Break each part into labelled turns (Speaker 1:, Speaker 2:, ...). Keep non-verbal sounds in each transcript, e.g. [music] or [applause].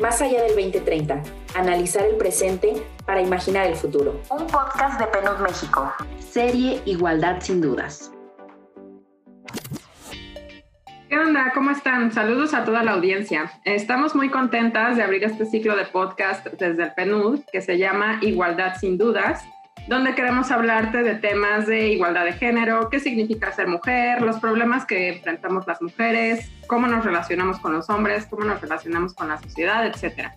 Speaker 1: Más allá del 2030, analizar el presente para imaginar el futuro.
Speaker 2: Un podcast de PNUD México.
Speaker 1: Serie Igualdad sin dudas.
Speaker 3: ¿Qué onda? ¿Cómo están? Saludos a toda la audiencia. Estamos muy contentas de abrir este ciclo de podcast desde el PNUD que se llama Igualdad sin dudas donde queremos hablarte de temas de igualdad de género, qué significa ser mujer, los problemas que enfrentamos las mujeres, cómo nos relacionamos con los hombres, cómo nos relacionamos con la sociedad, etc.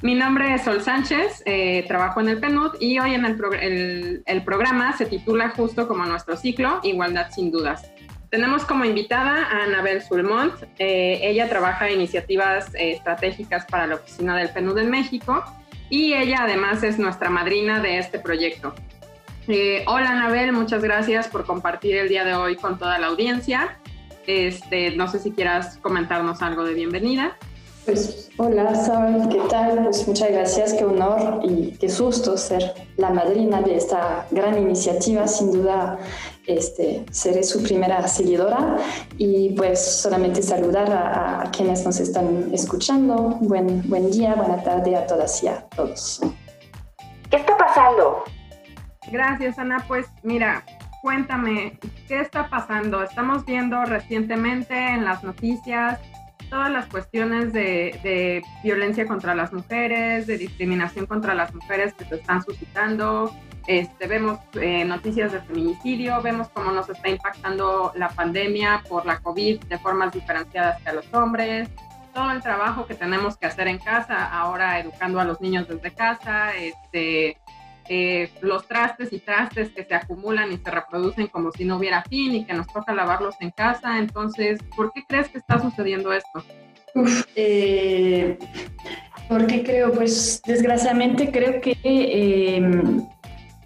Speaker 3: Mi nombre es Sol Sánchez, eh, trabajo en el PNUD y hoy en el, programa se titula justo como nuestro ciclo, Igualdad sin dudas. Tenemos como invitada a Anabel Sulmont. Eh, ella trabaja en iniciativas eh, estratégicas para la oficina del PNUD en México y ella además es nuestra madrina de este proyecto. Eh, hola Anabel, muchas gracias por compartir el día de hoy con toda la audiencia. Este, no sé si quieras comentarnos algo de bienvenida.
Speaker 4: Pues hola Sol, ¿qué tal? Pues muchas gracias, qué honor y qué susto ser la madrina de esta gran iniciativa. Sin duda este, seré su primera seguidora y pues solamente saludar a, quienes nos están escuchando. Buen, buen día, buena tarde a todas y a todos.
Speaker 2: ¿Qué está pasando?
Speaker 3: Gracias Ana, pues mira, cuéntame, ¿qué está pasando? Estamos viendo recientemente en las noticias todas las cuestiones de, violencia contra las mujeres, de discriminación contra las mujeres que se están suscitando. Este, vemos eh, noticias de feminicidio, vemos cómo nos está impactando la pandemia por la COVID de formas diferenciadas que a los hombres, todo el trabajo que tenemos que hacer en casa, ahora educando a los niños desde casa, este, eh, los trastes y trastes que se acumulan y se reproducen como si no hubiera fin y que nos toca lavarlos en casa. Entonces, ¿por qué crees que está sucediendo esto?
Speaker 4: Uf, eh, porque creo, pues desgraciadamente creo que em,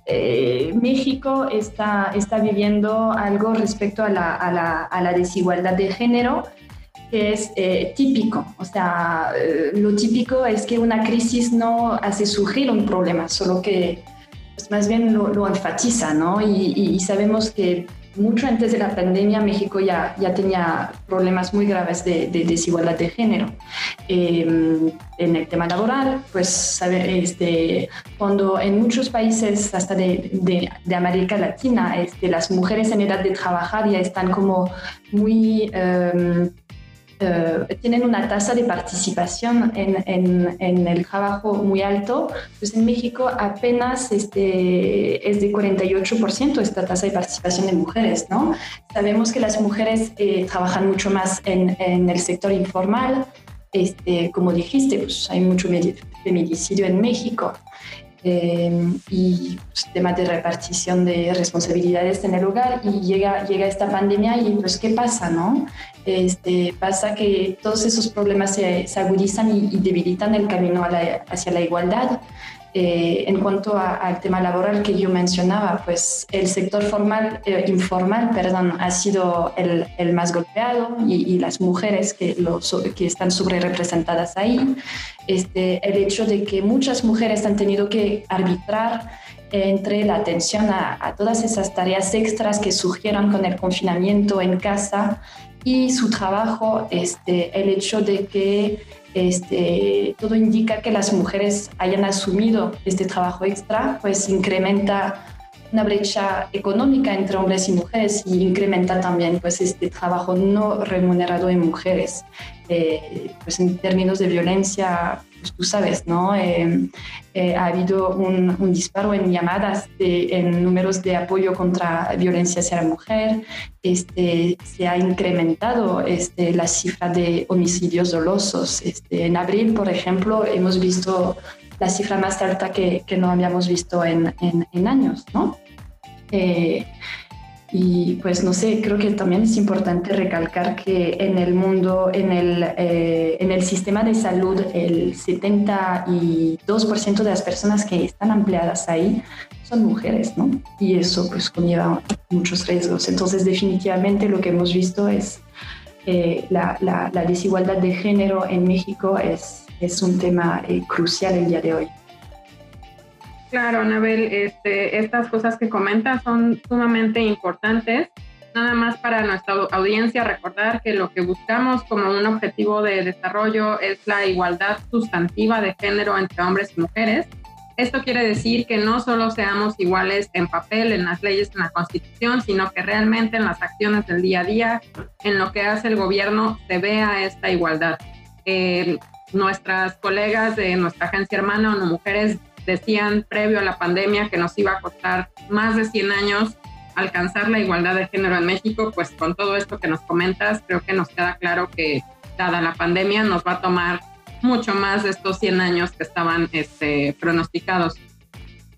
Speaker 4: eh, México está, está viviendo algo respecto a la, desigualdad de género que es típico. O sea, lo típico es que una crisis no hace surgir un problema, solo que pues más bien lo, enfatiza, ¿no? Y, sabemos que mucho antes de la pandemia México ya, ya tenía problemas muy graves de, desigualdad de género. Em, en el tema laboral, pues sabe, este, cuando en muchos países, hasta de, de, América Latina, este, las mujeres en edad de trabajar ya están como muy... Em, eh, tienen una tasa de participación en, en, el trabajo muy alto, pues en México apenas este, es de 48% esta tasa de participación de mujeres, ¿no? Sabemos que las mujeres eh, trabajan mucho más en, en, el sector informal, este, como dijiste, pues hay mucho feminicidio en México. Eh, y pues, temas de repartición de responsabilidades en el hogar y llega, llega esta pandemia y pues qué pasa, ¿no? Este, pasa que todos esos problemas se, agudizan y, debilitan el camino hacia la igualdad. Eh, en cuanto al tema laboral que yo mencionaba, pues el sector formal, eh, informal perdón, ha sido el, el más golpeado y, las mujeres que, los, que están sobre representadas ahí. Este, el hecho de que muchas mujeres han tenido que arbitrar entre la atención a, a todas esas tareas extras que surgieron con el confinamiento en casa y su trabajo, este, el hecho de que este, todo indica que las mujeres hayan asumido este trabajo extra, pues incrementa una brecha económica entre hombres y mujeres y incrementa también pues este trabajo no remunerado en mujeres. Eh, pues en términos de violencia, tú sabes, ¿no? Eh, eh, ha habido un, un, disparo en llamadas, de, en números de apoyo contra violencia hacia la mujer, este, se ha incrementado este, la cifra de homicidios dolosos. Este, en abril, por ejemplo, hemos visto la cifra más alta que, que no habíamos visto en, en, en años, ¿no? Eh, y pues no sé, creo que también es importante recalcar que en el mundo, en el, eh, en el sistema de salud, el 72% de las personas que están empleadas ahí son mujeres, ¿no? Y eso pues conlleva muchos riesgos. Entonces definitivamente lo que hemos visto es eh, la, la, desigualdad de género en México es, es un tema crucial el día de hoy.
Speaker 3: Claro, Anabel, este, estas cosas que comentas son sumamente importantes nada más para nuestra audiencia recordar que lo que buscamos como un objetivo de desarrollo es la igualdad sustantiva de género entre hombres y mujeres. Esto quiere decir que no solo seamos iguales en papel, en las leyes, en la constitución, sino que realmente en las acciones del día a día, en lo que hace el gobierno, se vea esta igualdad. Eh, nuestras colegas de nuestra agencia hermana, ONU Mujeres, decían previo a la pandemia que nos iba a costar más de 100 años alcanzar la igualdad de género en México, pues con todo esto que nos comentas, creo que nos queda claro que dada la pandemia nos va a tomar mucho más de estos 100 años que estaban este, pronosticados.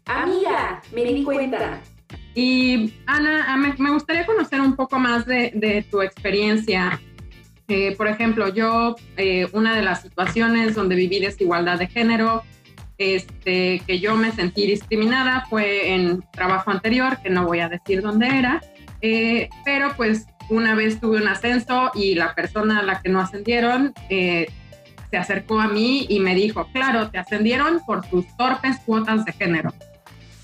Speaker 1: Amiga, me di cuenta.
Speaker 3: Y Ana, me, gustaría conocer un poco más de, tu experiencia. Eh, por ejemplo, yo, eh, una de las situaciones donde viví desigualdad de género este, que yo me sentí discriminada fue en trabajo anterior, que no voy a decir dónde era, eh, pero pues una vez tuve un ascenso y la persona a la que no ascendieron eh, se acercó a mí y me dijo, claro, te ascendieron por tus torpes cuotas de género.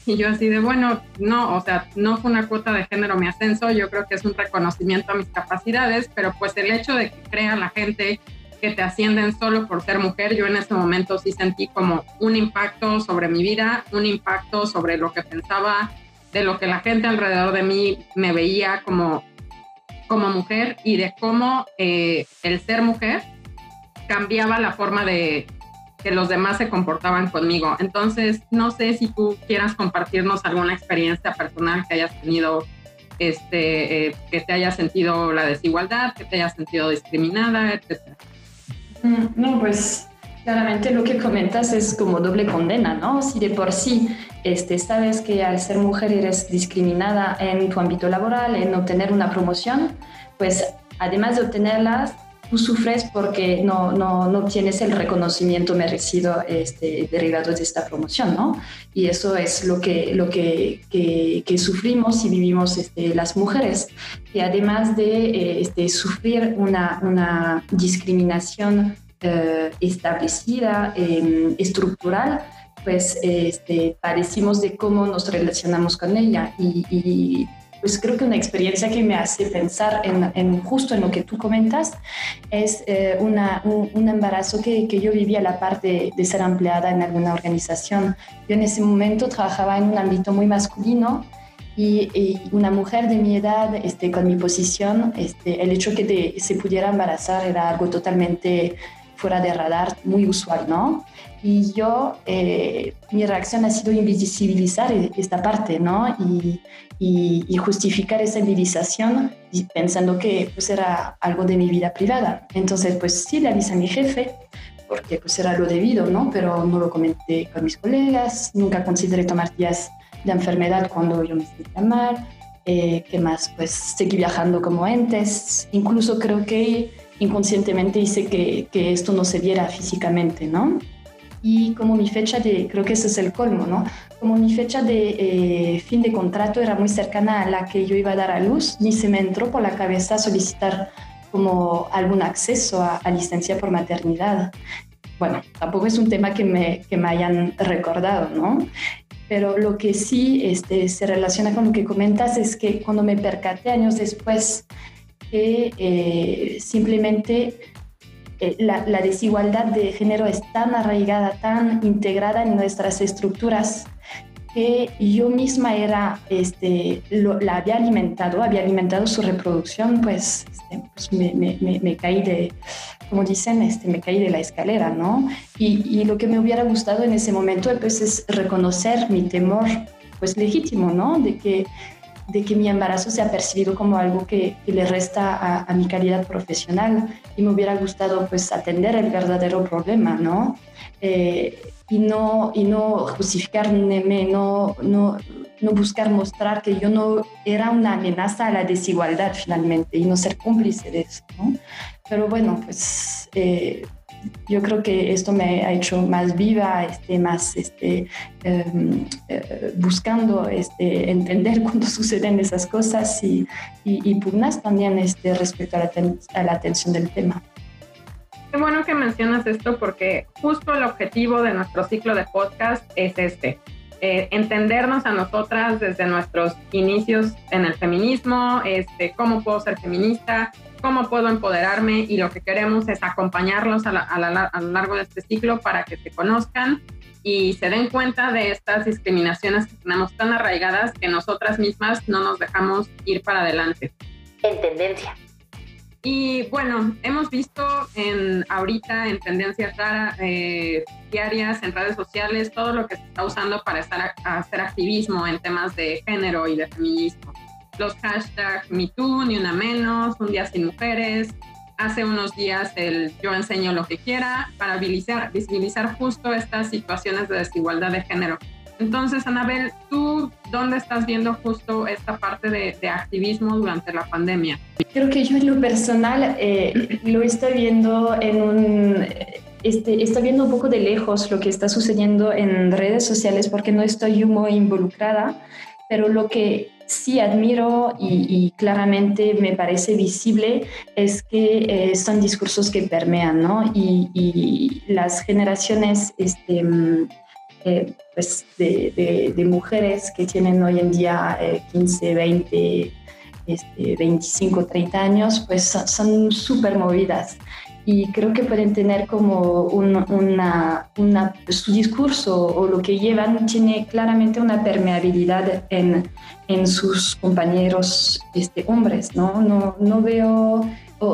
Speaker 3: Y yo así de, bueno, no, o sea, no fue una cuota de género mi ascenso, yo creo que es un reconocimiento a mis capacidades, pero pues el hecho de que crea la gente que te ascienden solo por ser mujer, yo en ese momento sí sentí como un impacto sobre mi vida, un impacto sobre lo que pensaba, de lo que la gente alrededor de mí me veía como, como mujer y de cómo eh, el ser mujer cambiaba la forma de que los demás se comportaban conmigo. Entonces, no sé si tú quieras compartirnos alguna experiencia personal que hayas tenido este, eh, que te haya sentido la desigualdad, que te haya sentido discriminada, etcétera.
Speaker 4: Mm, no, pues claramente lo que comentas es como doble condena, ¿no? Si de por sí este, sabes que al ser mujer eres discriminada en tu ámbito laboral, en obtener una promoción, pues además de obtenerlas, tú sufres porque no, no, no obtienes el reconocimiento merecido este, derivado de esta promoción, ¿no? Y eso es lo que, lo que, que, sufrimos y vivimos este, las mujeres. Y además de eh, este, sufrir una, una discriminación eh, establecida, em, estructural, pues este, padecimos de cómo nos relacionamos con ella y, y pues creo que una experiencia que me hace pensar en, justo en lo que tú comentas es eh, una, un, embarazo que, que, yo vivía a la parte de, ser empleada en alguna organización. Yo en ese momento trabajaba en un ámbito muy masculino y, una mujer de mi edad, este, con mi posición, este, el hecho que se pudiera embarazar era algo totalmente fuera de radar, muy usual, ¿no? Y yo, eh, mi reacción ha sido invisibilizar esta parte, ¿no? Y, y, justificar esa invisibilización pensando que pues era algo de mi vida privada. Entonces, pues sí le avisé a mi jefe, porque pues era lo debido, ¿no? Pero no lo comenté con mis colegas, nunca consideré tomar días de enfermedad cuando yo me sentía mal. Eh, ¿Qué más? Pues seguí viajando como antes. Incluso creo que inconscientemente hice que, que esto no se diera físicamente, ¿no? y como mi fecha de, creo que ese es el colmo, ¿no? Como mi fecha de eh, fin de contrato era muy cercana a la que yo iba a dar a luz, ni se me entró por la cabeza solicitar como algún acceso a, licencia por maternidad. Bueno, tampoco es un tema que me, que me hayan recordado, ¿no? Pero lo que sí este, se relaciona con lo que comentas es que cuando me percaté años después que eh, simplemente eh, la, desigualdad de género es tan arraigada, tan integrada en nuestras estructuras que yo misma era, este, la había alimentado, había alimentado su reproducción, pues, este, pues me, caí de, como dicen, este, me caí de la escalera, ¿no? Y, y, lo que me hubiera gustado en ese momento, pues, es reconocer mi temor, pues, legítimo, ¿no? De que de que mi embarazo sea percibido como algo que, le resta a, mi calidad profesional y me hubiera gustado pues atender el verdadero problema, ¿no? Eh, y no, y no justificarme, no, no, no buscar mostrar que yo no era una amenaza a la desigualdad finalmente y no ser cómplice de eso, ¿no? Pero bueno, pues... Eh, yo creo que esto me ha hecho más viva, este, más este, em, eh, buscando este, entender [laughs] cuando suceden esas cosas y, y, pugnas también este, respecto a la, a la atención del tema.
Speaker 3: Qué bueno que mencionas esto porque justo el objetivo de nuestro ciclo de podcast es este, eh, entendernos a nosotras desde nuestros inicios en el feminismo, este, cómo puedo ser feminista, cómo puedo empoderarme y lo que queremos es acompañarlos a, a, lo largo de este ciclo para que se conozcan y se den cuenta de estas discriminaciones que tenemos tan arraigadas que nosotras mismas no nos dejamos ir para adelante.
Speaker 2: En tendencia.
Speaker 3: Y bueno, hemos visto en ahorita en tendencias eh, diarias, en redes sociales, todo lo que se está usando para estar hacer activismo en temas de género y de feminismo. Los hashtags MeToo, ni una menos, un día sin mujeres, hace unos días el yo enseño lo que quiera para visibilizar, visibilizar justo estas situaciones de desigualdad de género. Entonces, Anabel, ¿tú dónde estás viendo justo esta parte de, activismo durante la pandemia?
Speaker 4: Creo que yo en lo personal eh, lo estoy viendo en un... Este, estoy viendo un poco de lejos lo que está sucediendo en redes sociales porque no estoy muy involucrada, pero lo que sí admiro y, claramente me parece visible es que eh, son discursos que permean, ¿no? Y, las generaciones este, eh, pues de, mujeres que tienen hoy en día 15, 20, este, 25, 30 años, pues son súper movidas y creo que pueden tener como una, una, su discurso o lo que llevan tiene claramente una permeabilidad en, en sus compañeros este, hombres, ¿no? No, no veo,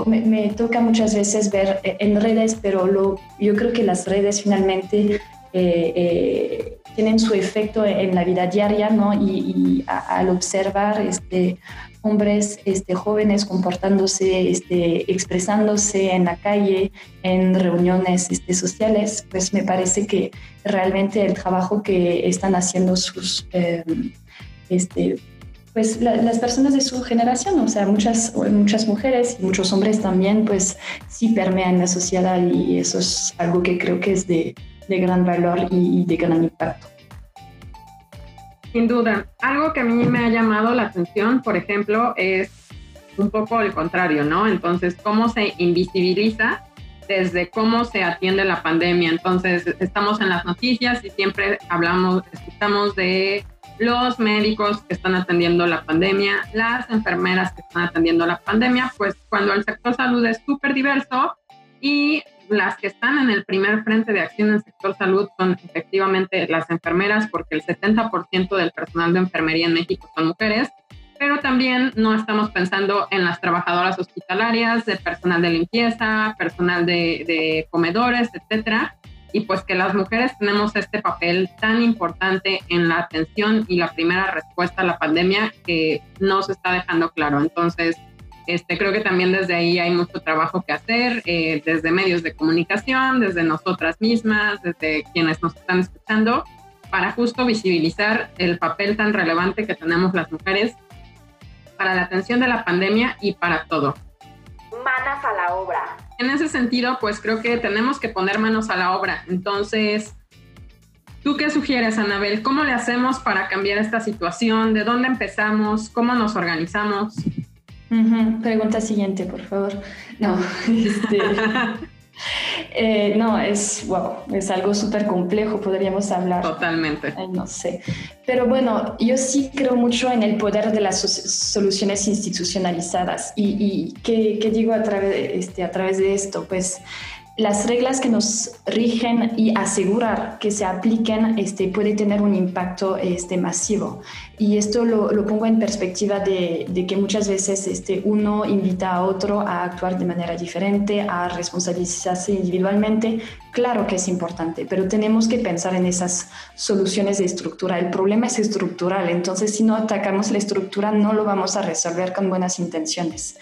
Speaker 4: me, me, toca muchas veces ver en redes, pero lo, yo creo que las redes finalmente eh, eh, tienen su efecto en la vida diaria, ¿no? Y, al observar este, hombres este, jóvenes comportándose, este, expresándose en la calle, en reuniones este, sociales, pues me parece que realmente el trabajo que están haciendo sus... Em, este, pues las personas de su generación, o sea, muchas, muchas mujeres y muchos hombres también, pues sí permean la sociedad y eso es algo que creo que es de, de gran valor y de gran impacto.
Speaker 3: Sin duda. Algo que a mí me ha llamado la atención, por ejemplo, es un poco el contrario, ¿no? Entonces, cómo se invisibiliza desde cómo se atiende la pandemia. Entonces, estamos en las noticias y siempre hablamos, escuchamos de los médicos que están atendiendo la pandemia, las enfermeras que están atendiendo la pandemia, pues cuando el sector salud es súper diverso y las que están en el primer frente de acción en sector salud son efectivamente las enfermeras, porque el 70% del personal de enfermería en México son mujeres, pero también no estamos pensando en las trabajadoras hospitalarias, de personal de limpieza, personal de, de comedores, etcétera. Y pues que las mujeres tenemos este papel tan importante en la atención y la primera respuesta a la pandemia que no se está dejando claro. Entonces, este, creo que también desde ahí hay mucho trabajo que hacer, eh, desde medios de comunicación, desde nosotras mismas, desde quienes nos están escuchando, para justo visibilizar el papel tan relevante que tenemos las mujeres para la atención de la pandemia y para todo.
Speaker 2: Manos a la obra.
Speaker 3: En ese sentido, pues creo que tenemos que poner manos a la obra. Entonces, ¿tú qué sugieres, Anabel? ¿Cómo le hacemos para cambiar esta situación? ¿De dónde empezamos? ¿Cómo nos organizamos?
Speaker 4: Pregunta siguiente, por favor. No, [laughs] este, eh, no, es, wow, es algo súper complejo, podríamos hablar.
Speaker 3: Totalmente.
Speaker 4: no sé. Pero bueno, yo sí creo mucho en el poder de las soluciones institucionalizadas. ¿Y, y qué, qué, digo a través, este, a través de esto? Pues las reglas que nos rigen y asegurar que se apliquen este, puede tener un impacto este, masivo. Y esto lo, lo pongo en perspectiva de, de, que muchas veces este, uno invita a otro a actuar de manera diferente, a responsabilizarse individualmente. Claro que es importante, pero tenemos que pensar en esas soluciones de estructura. El problema es estructural, entonces si no atacamos la estructura no lo vamos a resolver con buenas intenciones.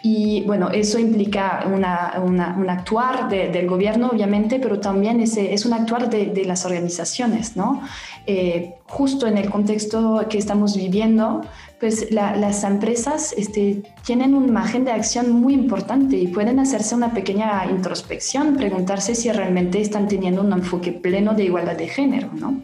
Speaker 4: Y bueno, eso implica una, un actuar del gobierno, obviamente, pero también ese, es un actuar de, las organizaciones, ¿no? Eh, justo en el contexto que estamos viviendo, pues las empresas este, tienen un margen de acción muy importante y pueden hacerse una pequeña introspección, preguntarse si realmente están teniendo un enfoque pleno de igualdad de género, ¿no?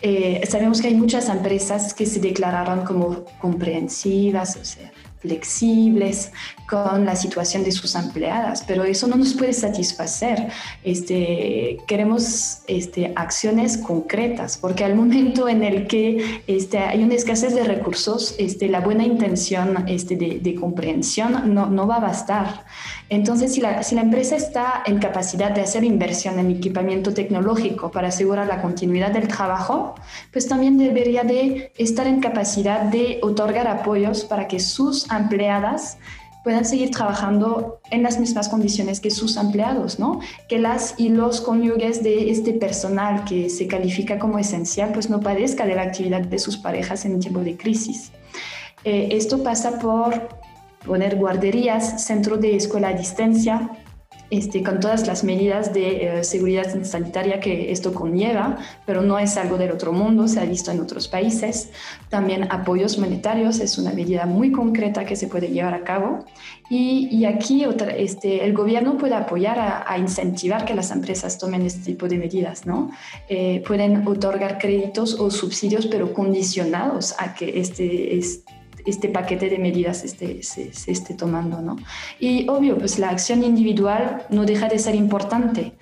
Speaker 4: Eh, sabemos que hay muchas empresas que se declararon como comprensivas, o sea, flexibles con la situación de sus empleadas, pero eso no nos puede satisfacer. Este, queremos este, acciones concretas, porque al momento en el que este, hay una escasez de recursos, este, la buena intención este, de, de comprensión no, no, va a bastar. Entonces, si la, si la empresa está en capacidad de hacer inversión en equipamiento tecnológico para asegurar la continuidad del trabajo, pues también debería de estar en capacidad de otorgar apoyos para que sus empleadas puedan seguir trabajando en las mismas condiciones que sus empleados, ¿no? Que las y los cónyuges de este personal que se califica como esencial, pues no padezca de la actividad de sus parejas en tiempo de crisis. Eh, esto pasa por poner guarderías, centro de escuela a distancia, este, con todas las medidas de eh, seguridad sanitaria que esto conlleva, pero no es algo del otro mundo, se ha visto en otros países. También apoyos monetarios es una medida muy concreta que se puede llevar a cabo. Y, y aquí otra, este, el gobierno puede apoyar a, incentivar que las empresas tomen este tipo de medidas, ¿no? Eh, pueden otorgar créditos o subsidios, pero condicionados a que este, este este paquete de medidas esté, se, esté tomando. ¿no? Y obvio, pues la acción individual no deja de ser importante.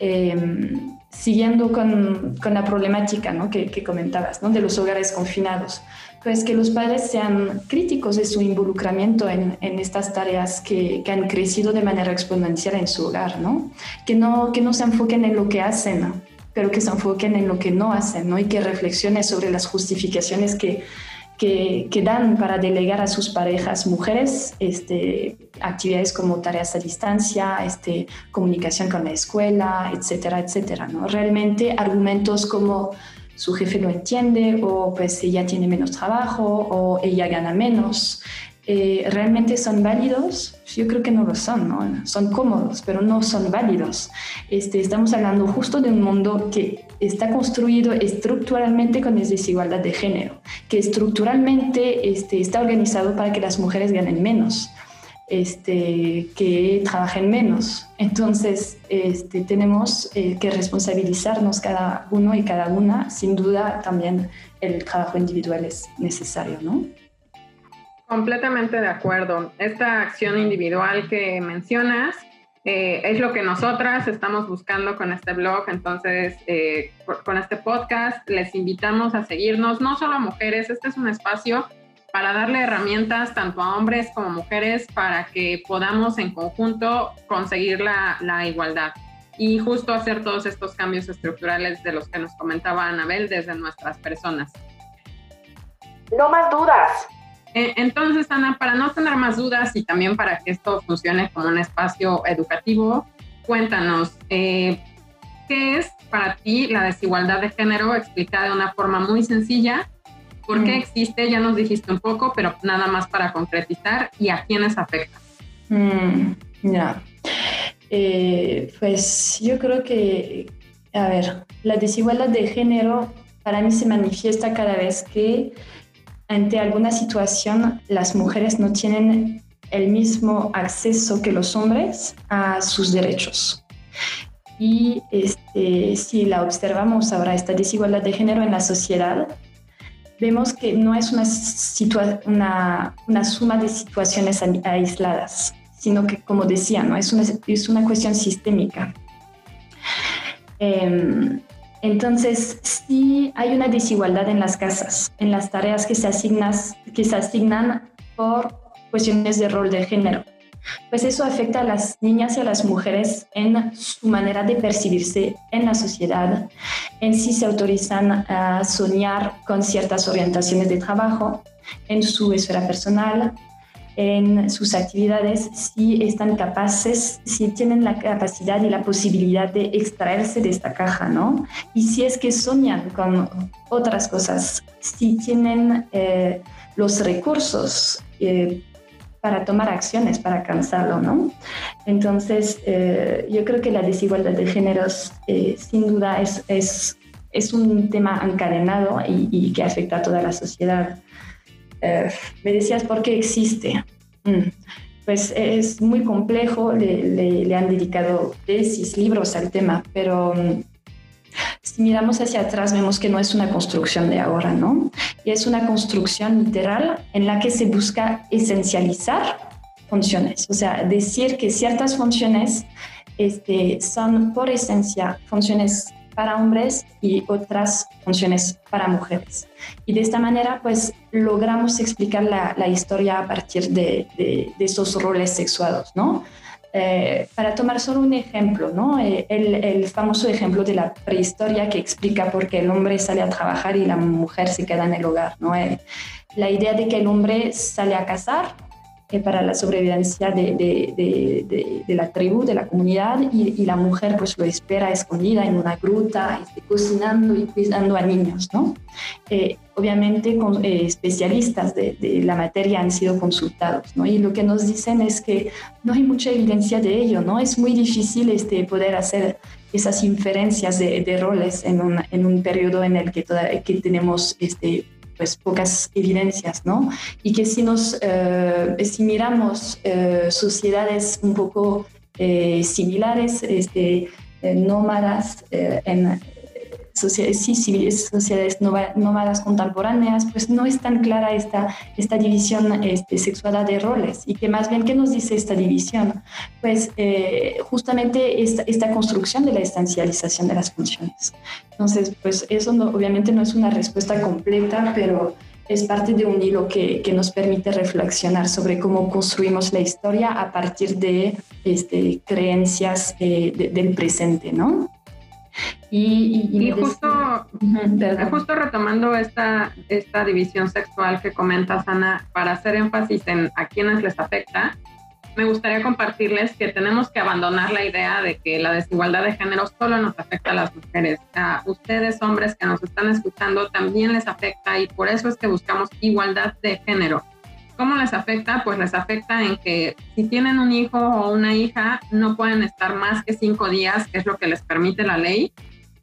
Speaker 4: Em, siguiendo con, con, la problemática ¿no? que, que, comentabas, ¿no? de los hogares confinados, pues que los padres sean críticos de su involucramiento en, en estas tareas que, que, han crecido de manera exponencial en su hogar, ¿no? Que, no, que no se enfoquen en lo que hacen, pero que se enfoquen en lo que no hacen, ¿no? Y que reflexionen sobre las justificaciones que que, dan para delegar a sus parejas mujeres este, actividades como tareas a distancia, este, comunicación con la escuela, etcétera, etcétera. ¿no? Realmente argumentos como su jefe lo entiende o pues ella tiene menos trabajo o ella gana menos. Eh, realmente son válidos? Yo creo que no lo son, ¿no? Son cómodos, pero no son válidos. Este, estamos hablando justo de un mundo que está construido estructuralmente con desigualdad de género, que estructuralmente este, está organizado para que las mujeres ganen menos, este, que trabajen menos. Entonces, este, tenemos eh, que responsabilizarnos cada uno y cada una. Sin duda, también el trabajo individual es necesario, ¿no?
Speaker 3: Completamente de acuerdo. Esta acción individual que mencionas eh, es lo que nosotras estamos buscando con este blog. Entonces, eh, con este podcast, les invitamos a seguirnos, no solo a mujeres, este es un espacio para darle herramientas tanto a hombres como mujeres para que podamos en conjunto conseguir la, la igualdad y justo hacer todos estos cambios estructurales de los que nos comentaba Anabel desde nuestras personas.
Speaker 2: No más dudas.
Speaker 3: Eh, entonces, Ana, para no tener más dudas y también para que esto funcione como un espacio educativo, cuéntanos, eh, ¿qué es para ti la desigualdad de género explicada de una forma muy sencilla? ¿Por qué mm. existe? Ya nos dijiste un poco, pero nada más para concretizar y a quiénes afecta.
Speaker 4: Mm, ya. Eh, pues yo creo que, a ver, la desigualdad de género para mí se manifiesta cada vez que ante alguna situación las mujeres no tienen el mismo acceso que los hombres a sus derechos. Y este, si la observamos ahora, esta desigualdad de género en la sociedad, vemos que no es una, suma de situaciones aisladas, sino que, como decía, ¿no? es, una, es una cuestión sistémica. Eh, entonces, sí hay una desigualdad en las casas, en las tareas que se, que se asignan por cuestiones de rol de género. Pues eso afecta a las niñas y a las mujeres en su manera de percibirse en la sociedad, en si se autorizan a soñar con ciertas orientaciones de trabajo, en su esfera personal, en sus actividades si están capaces, si tienen la capacidad y la posibilidad de extraerse de esta caja, ¿no? Y si es que soñan con otras cosas, si tienen eh, los recursos eh, para tomar acciones para alcanzarlo, ¿no? Entonces, eh, yo creo que la desigualdad de géneros sin duda es, es, es, un tema encadenado y, y que afecta a toda la sociedad. Eh, me decías por qué existe. Mm, pues es muy complejo, le, han dedicado tesis, libros al tema, pero mm, si miramos hacia atrás vemos que no es una construcción de ahora, ¿no? y es una construcción literal en la que se busca esencializar funciones, o sea, decir que ciertas funciones este, son por esencia funciones para hombres y otras funciones para mujeres. Y de esta manera, pues, logramos explicar la, la historia a partir de, de, de, esos roles sexuados, ¿no? Eh, para tomar solo un ejemplo, ¿no? Eh, el, el, famoso ejemplo de la prehistoria que explica por qué el hombre sale a trabajar y la mujer se queda en el hogar, ¿no? Eh, la idea de que el hombre sale a cazar para la sobrevivencia de, de, de, la tribu, de la comunidad, y, y, la mujer pues lo espera escondida en una gruta, este, cocinando y cuidando a niños, ¿no? Eh, obviamente con, eh, especialistas de, la materia han sido consultados, ¿no? Y lo que nos dicen es que no hay mucha evidencia de ello, ¿no? Es muy difícil este, poder hacer esas inferencias de, roles en un, en un periodo en el que, toda, que tenemos este, pues pocas evidencias, ¿no? Y que si nos, eh, si miramos eh, sociedades un poco eh, similares, este, nómadas en sociedades, sí, sociedades nómadas contemporáneas, pues no es tan clara esta, esta división este, sexual de roles. Y que más bien, ¿qué nos dice esta división? Pues eh, justamente esta, esta, construcción de la esencialización de las funciones. Entonces, pues eso no, obviamente no es una respuesta completa, pero es parte de un hilo que, que, nos permite reflexionar sobre cómo construimos la historia a partir de este, creencias eh, del presente, ¿no?
Speaker 3: Y, justo, justo retomando esta, esta división sexual que comentas, Ana, para hacer énfasis en a quienes les afecta, me gustaría compartirles que tenemos que abandonar la idea de que la desigualdad de género solo nos afecta a las mujeres. A ustedes, hombres que nos están escuchando, también les afecta y por eso es que buscamos igualdad de género ¿Cómo les afecta? Pues les afecta en que si tienen un hijo o una hija, no pueden estar más que cinco días, que es lo que les permite la ley,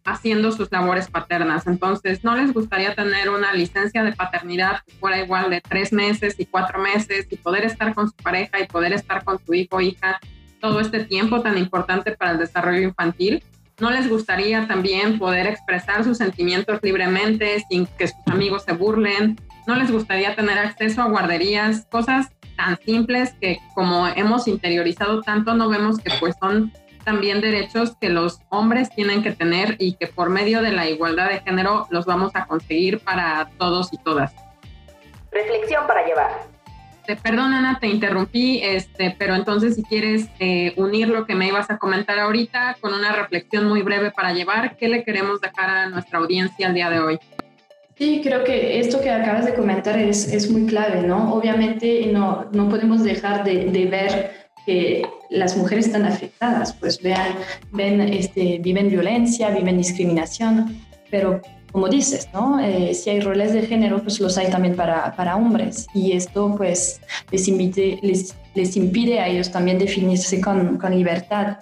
Speaker 3: haciendo sus labores paternas. Entonces, ¿no les gustaría tener una licencia de paternidad que fuera igual de tres meses y cuatro meses y poder estar con su pareja y poder estar con su hijo o hija todo este tiempo tan importante para el desarrollo infantil? ¿No les gustaría también poder expresar sus sentimientos libremente sin que sus amigos se burlen? No les gustaría tener acceso a guarderías, cosas tan simples que como hemos interiorizado tanto no vemos que pues son también derechos que los hombres tienen que tener y que por medio de la igualdad de género los vamos a conseguir para todos y todas.
Speaker 2: Reflexión para llevar.
Speaker 3: Te, perdón Ana, te interrumpí, este, pero entonces si quieres eh, unir lo que me ibas a comentar ahorita con una reflexión muy breve para llevar, ¿qué le queremos dejar a nuestra audiencia el día de hoy?
Speaker 4: Sí, creo que esto que acabas de comentar es, es muy clave, ¿no? Obviamente no, no podemos dejar de, de, ver que las mujeres están afectadas, pues vean, ven, este, viven violencia, viven discriminación, pero como dices, ¿no? Eh, si hay roles de género, pues los hay también para, para hombres y esto pues les, invite, les, les impide a ellos también definirse con, con libertad.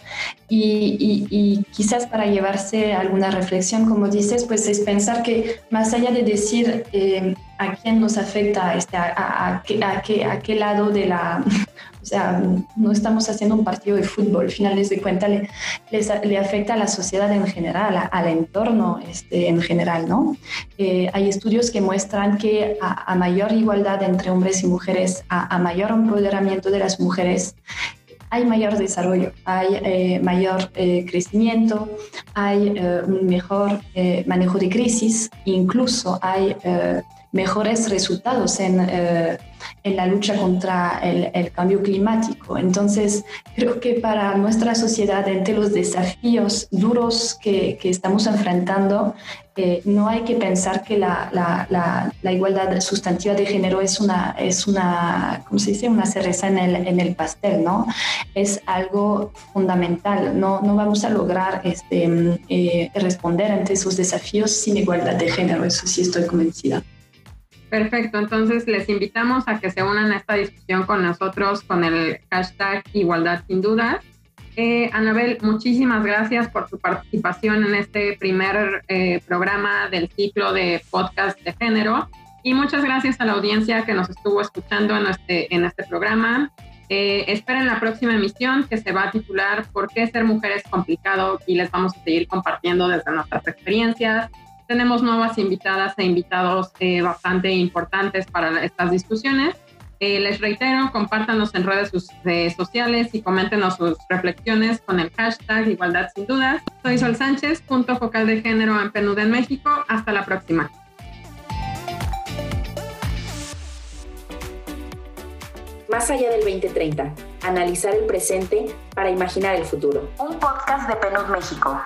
Speaker 4: Y, y, quizás para llevarse alguna reflexión, como dices, pues es pensar que más allá de decir eh, a quién nos afecta, este, a, a, a, qué, a qué lado de la o sea, no estamos haciendo un partido de fútbol, al final de cuentas le, le afecta a la sociedad en general, al entorno este, en general, ¿no? Eh, hay estudios que muestran que a, mayor igualdad entre hombres y mujeres, a, mayor empoderamiento de las mujeres, hay mayor desarrollo, hay eh, mayor eh, crecimiento, hay un mejor manejo de crisis, incluso hay mejores resultados en, eh, en la lucha contra el, el, cambio climático. Entonces, creo que para nuestra sociedad, entre los desafíos duros que, que estamos enfrentando, eh, no hay que pensar que la, la, la, igualdad sustantiva de género es una, es una, ¿cómo se dice? Una cereza en el, en el pastel, ¿no? Es algo fundamental. No, no vamos a lograr este, eh, responder ante esos desafíos sin igualdad de género. Eso sí estoy convencida.
Speaker 3: Perfecto, entonces les invitamos a que se unan a esta discusión con nosotros con el hashtag Igualdad sin dudas. Eh, Anabel, muchísimas gracias por tu participación en este primer eh, programa del ciclo de podcast de género y muchas gracias a la audiencia que nos estuvo escuchando en este, en este programa. Eh, esperen la próxima emisión que se va a titular ¿Por qué ser mujer es complicado? y les vamos a seguir compartiendo desde nuestras experiencias tenemos nuevas invitadas e invitados eh, bastante importantes para estas discusiones. Eh, les reitero, compártanos en redes sociales y coméntenos sus reflexiones con el hashtag Igualdad sin dudas. Soy Sol Sánchez, punto focal de género en PNUD en México. Hasta la próxima.
Speaker 1: Más allá del 2030, analizar el presente para imaginar el futuro.
Speaker 2: Un podcast de PNUD México.